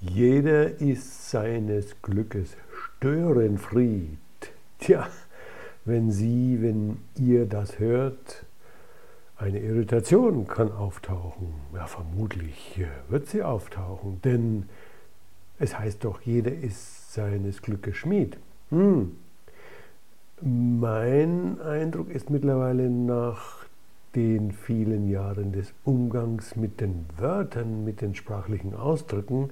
Jeder ist seines Glückes Störenfried. Tja, wenn Sie, wenn ihr das hört, eine Irritation kann auftauchen. Ja, vermutlich wird sie auftauchen, denn es heißt doch, jeder ist seines Glückes Schmied. Hm. Mein Eindruck ist mittlerweile nach den vielen Jahren des Umgangs mit den Wörtern, mit den sprachlichen Ausdrücken,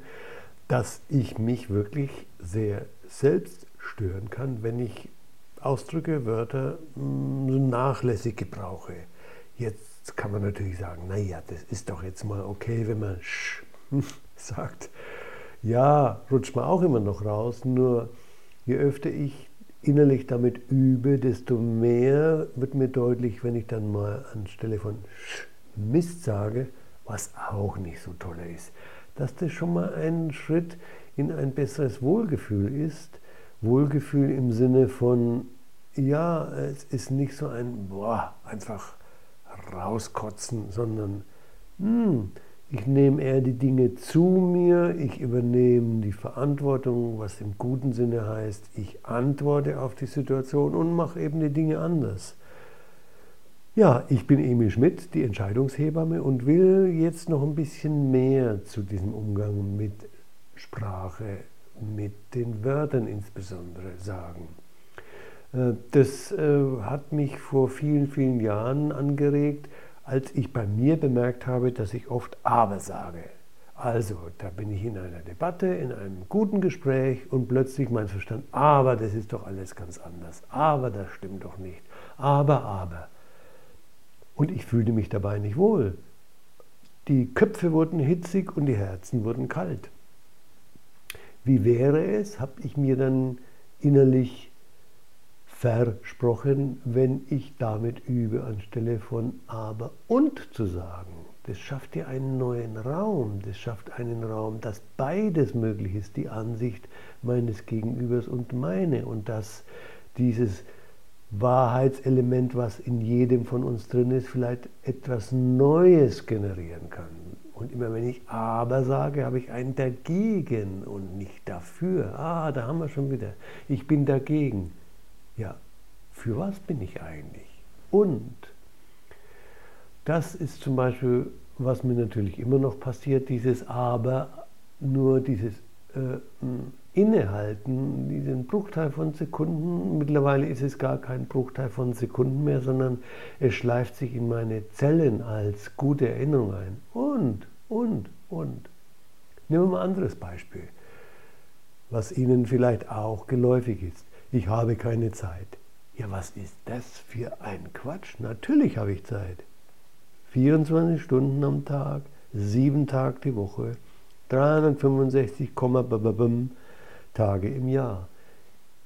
dass ich mich wirklich sehr selbst stören kann, wenn ich Ausdrücke, Wörter so nachlässig gebrauche. Jetzt kann man natürlich sagen, naja, das ist doch jetzt mal okay, wenn man sch sagt. Ja, rutscht man auch immer noch raus, nur je öfter ich innerlich damit übe, desto mehr wird mir deutlich, wenn ich dann mal anstelle von sch Mist sage, was auch nicht so toll ist, dass das schon mal ein Schritt in ein besseres Wohlgefühl ist. Wohlgefühl im Sinne von, ja, es ist nicht so ein, boah, einfach rauskotzen, sondern hm, ich nehme eher die Dinge zu mir, ich übernehme die Verantwortung, was im guten Sinne heißt, ich antworte auf die Situation und mache eben die Dinge anders. Ja, ich bin Emil Schmidt, die Entscheidungshebamme und will jetzt noch ein bisschen mehr zu diesem Umgang mit Sprache, mit den Wörtern insbesondere sagen. Äh, das äh, hat mich vor vielen, vielen Jahren angeregt, als ich bei mir bemerkt habe, dass ich oft aber sage. Also, da bin ich in einer Debatte, in einem guten Gespräch und plötzlich mein Verstand, aber das ist doch alles ganz anders, aber das stimmt doch nicht, aber, aber. Und ich fühlte mich dabei nicht wohl. Die Köpfe wurden hitzig und die Herzen wurden kalt. Wie wäre es, habe ich mir dann innerlich versprochen, wenn ich damit übe, anstelle von aber und zu sagen. Das schafft ja einen neuen Raum, das schafft einen Raum, dass beides möglich ist, die Ansicht meines Gegenübers und meine und dass dieses Wahrheitselement, was in jedem von uns drin ist, vielleicht etwas Neues generieren kann. Und immer wenn ich aber sage, habe ich ein dagegen und nicht dafür. Ah, da haben wir schon wieder. Ich bin dagegen ja, für was bin ich eigentlich? Und das ist zum Beispiel, was mir natürlich immer noch passiert, dieses Aber, nur dieses äh, Innehalten, diesen Bruchteil von Sekunden. Mittlerweile ist es gar kein Bruchteil von Sekunden mehr, sondern es schleift sich in meine Zellen als gute Erinnerung ein. Und, und, und. Nehmen wir mal ein anderes Beispiel, was Ihnen vielleicht auch geläufig ist ich habe keine Zeit. Ja, was ist das für ein Quatsch? Natürlich habe ich Zeit. 24 Stunden am Tag, sieben Tage die Woche, 365, Tage im Jahr.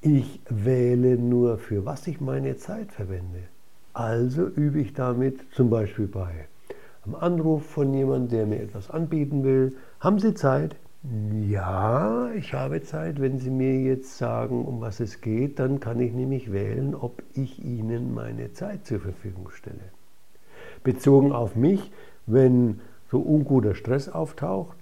Ich wähle nur, für was ich meine Zeit verwende. Also übe ich damit zum Beispiel bei einem Anruf von jemandem, der mir etwas anbieten will. Haben Sie Zeit? Ja, ich habe Zeit. Wenn Sie mir jetzt sagen, um was es geht, dann kann ich nämlich wählen, ob ich Ihnen meine Zeit zur Verfügung stelle. Bezogen auf mich, wenn so unguter Stress auftaucht,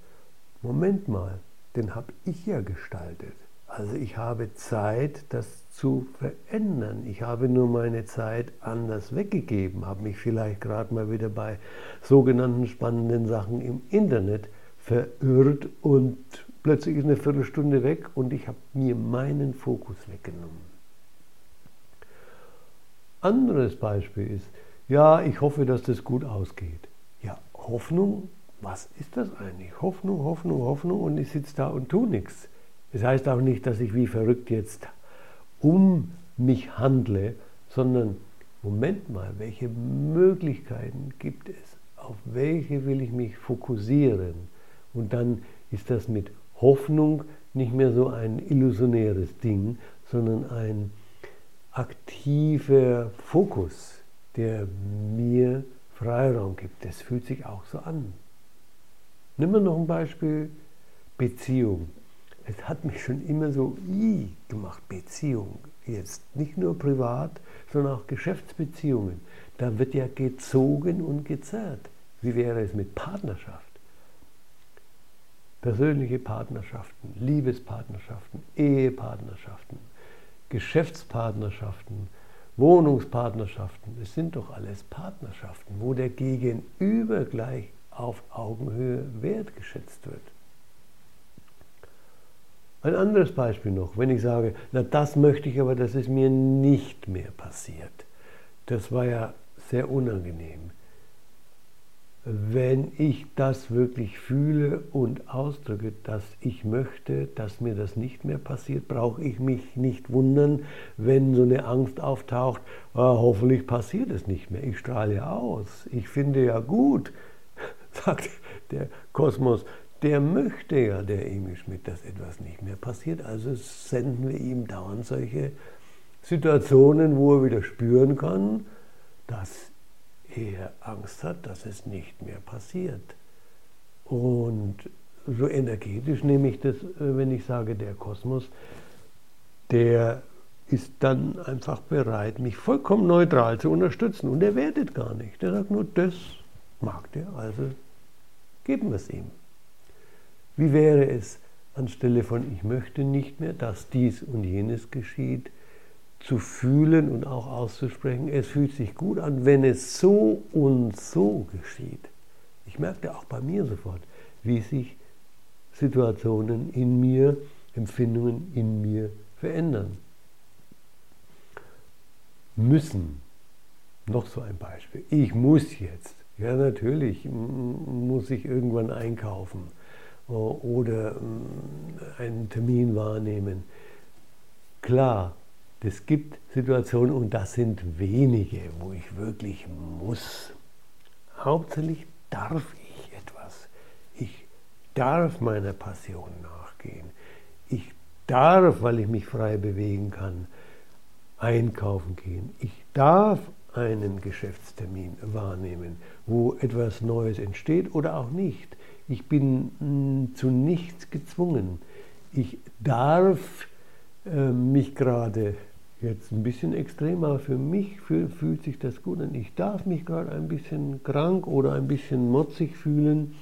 Moment mal, den habe ich ja gestaltet. Also ich habe Zeit, das zu verändern. Ich habe nur meine Zeit anders weggegeben, habe mich vielleicht gerade mal wieder bei sogenannten spannenden Sachen im Internet verirrt und plötzlich ist eine Viertelstunde weg und ich habe mir meinen Fokus weggenommen. Anderes Beispiel ist, ja, ich hoffe, dass das gut ausgeht. Ja, Hoffnung, was ist das eigentlich? Hoffnung, Hoffnung, Hoffnung und ich sitze da und tue nichts. Das heißt auch nicht, dass ich wie verrückt jetzt um mich handle, sondern Moment mal, welche Möglichkeiten gibt es? Auf welche will ich mich fokussieren? Und dann ist das mit Hoffnung nicht mehr so ein illusionäres Ding, sondern ein aktiver Fokus, der mir Freiraum gibt. Das fühlt sich auch so an. Nehmen wir noch ein Beispiel, Beziehung. Es hat mich schon immer so i gemacht, Beziehung. Jetzt nicht nur privat, sondern auch Geschäftsbeziehungen. Da wird ja gezogen und gezerrt. Wie wäre es mit Partnerschaft? persönliche Partnerschaften, Liebespartnerschaften, Ehepartnerschaften, Geschäftspartnerschaften, Wohnungspartnerschaften, es sind doch alles Partnerschaften, wo der Gegenüber gleich auf Augenhöhe wertgeschätzt wird. Ein anderes Beispiel noch, wenn ich sage, na das möchte ich aber, dass es mir nicht mehr passiert. Das war ja sehr unangenehm wenn ich das wirklich fühle und ausdrücke, dass ich möchte, dass mir das nicht mehr passiert, brauche ich mich nicht wundern, wenn so eine Angst auftaucht, ah, hoffentlich passiert es nicht mehr. Ich strahle ja aus. Ich finde ja gut, sagt der Kosmos, der möchte ja, der Emil Schmidt, dass etwas nicht mehr passiert. Also senden wir ihm dauernd solche Situationen, wo er wieder spüren kann, dass er Angst hat, dass es nicht mehr passiert. Und so energetisch nehme ich das, äh, wenn ich sage, der Kosmos, der ist dann einfach bereit, mich vollkommen neutral zu unterstützen. Und er wertet gar nicht. Er sagt nur, das mag der, also geben wir es ihm. Wie wäre es anstelle von ich möchte nicht mehr, dass dies und jenes geschieht, zu fühlen und auch auszusprechen, es fühlt sich gut an, wenn es so und so geschieht. Ich merkte auch bei mir sofort, wie sich Situationen in mir, Empfindungen in mir verändern. Müssen. Noch so ein Beispiel. Ich muss jetzt. Ja, natürlich muss ich irgendwann einkaufen oder einen Termin wahrnehmen. Klar, es gibt Situationen, und das sind wenige, wo ich wirklich muss. Hauptsächlich darf ich etwas. Ich darf meiner Passion nachgehen. Ich darf, weil ich mich frei bewegen kann, einkaufen gehen. Ich darf einen Geschäftstermin wahrnehmen, wo etwas Neues entsteht oder auch nicht. Ich bin hm, zu nichts gezwungen. Ich darf äh, mich gerade jetzt ein bisschen extremer für mich fühlt sich das gut an. Ich darf mich gerade ein bisschen krank oder ein bisschen motzig fühlen.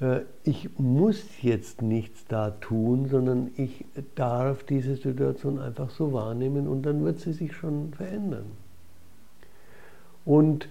Äh, ich muss jetzt nichts da tun, sondern ich darf diese Situation einfach so wahrnehmen und dann wird sie sich schon verändern. Und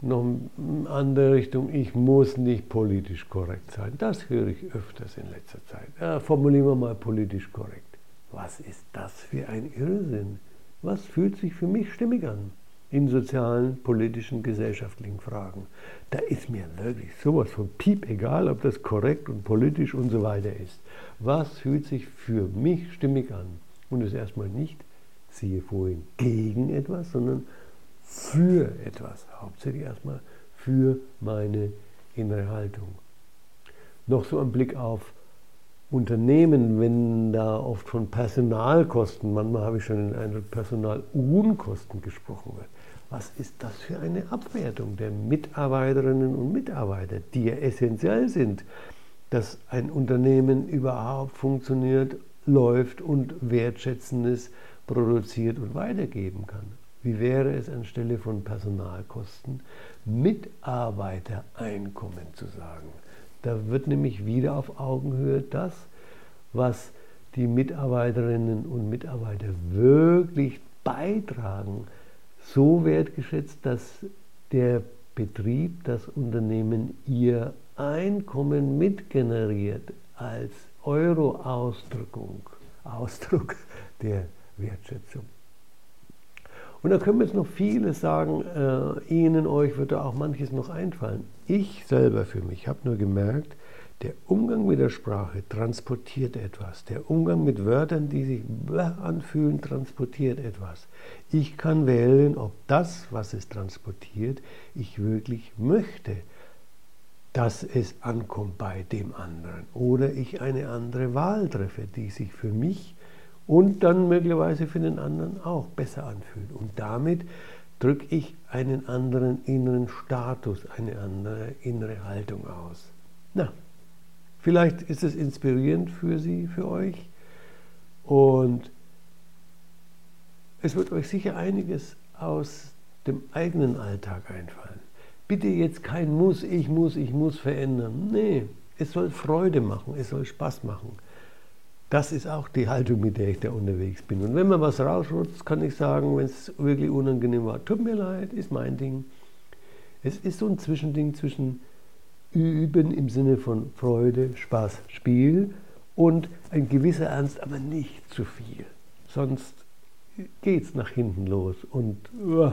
noch eine andere Richtung, ich muss nicht politisch korrekt sein. Das höre ich öfters in letzter Zeit. Ja, formulieren wir mal politisch korrekt. Was ist das für ein Irrsinn? Was fühlt sich für mich stimmig an in sozialen, politischen, gesellschaftlichen Fragen? Da ist mir wirklich sowas von piep egal, ob das korrekt und politisch und so weiter ist. Was fühlt sich für mich stimmig an? Und es erstmal nicht, siehe vorhin, gegen etwas, sondern für etwas. Hauptsächlich erstmal für meine innere Haltung. Noch so ein Blick auf Unternehmen, wenn da oft von Personalkosten, manchmal habe ich schon den Eindruck, Personalunkosten gesprochen wird. Was ist das für eine Abwertung der Mitarbeiterinnen und Mitarbeiter, die ja essentiell sind, dass ein Unternehmen überhaupt funktioniert, läuft und Wertschätzendes produziert und weitergeben kann? Wie wäre es anstelle von Personalkosten Mitarbeitereinkommen zu sagen? Da wird nämlich wieder auf Augenhöhe das, was die Mitarbeiterinnen und Mitarbeiter wirklich beitragen, so wertgeschätzt, dass der Betrieb, das Unternehmen ihr Einkommen mitgeneriert als Euro-Ausdrückung, Ausdruck der Wertschätzung. Und da können wir jetzt noch vieles sagen. Äh, Ihnen, euch wird da auch manches noch einfallen. Ich selber für mich habe nur gemerkt, der Umgang mit der Sprache transportiert etwas. Der Umgang mit Wörtern, die sich anfühlen, transportiert etwas. Ich kann wählen, ob das, was es transportiert, ich wirklich möchte, dass es ankommt bei dem anderen. Oder ich eine andere Wahl treffe, die sich für mich und dann möglicherweise für den anderen auch besser anfühlt. Und damit drücke ich einen anderen inneren Status, eine andere innere Haltung aus. Na, vielleicht ist es inspirierend für Sie, für euch. Und es wird euch sicher einiges aus dem eigenen Alltag einfallen. Bitte jetzt kein Muss, ich muss, ich muss verändern. Nee, Es soll Freude machen, es soll Spaß machen. Das ist auch die Haltung, mit der ich da unterwegs bin. Und wenn man was rausrutscht, kann ich sagen, wenn es wirklich unangenehm war, tut mir leid, ist mein Ding. Es ist so ein Zwischending zwischen Üben im Sinne von Freude, Spaß, Spiel und ein gewisser Ernst, aber nicht zu viel. Sonst geht es nach hinten los und uh,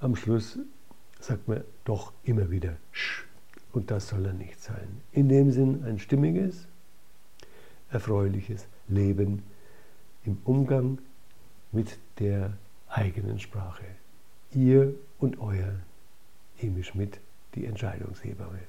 am Schluss sagt man doch immer wieder Sch. Und das soll er nicht sein. In dem Sinn ein stimmiges, erfreuliches Leben im Umgang mit der eigenen Sprache. Ihr und euer Emi Schmidt, die Entscheidungshebamme.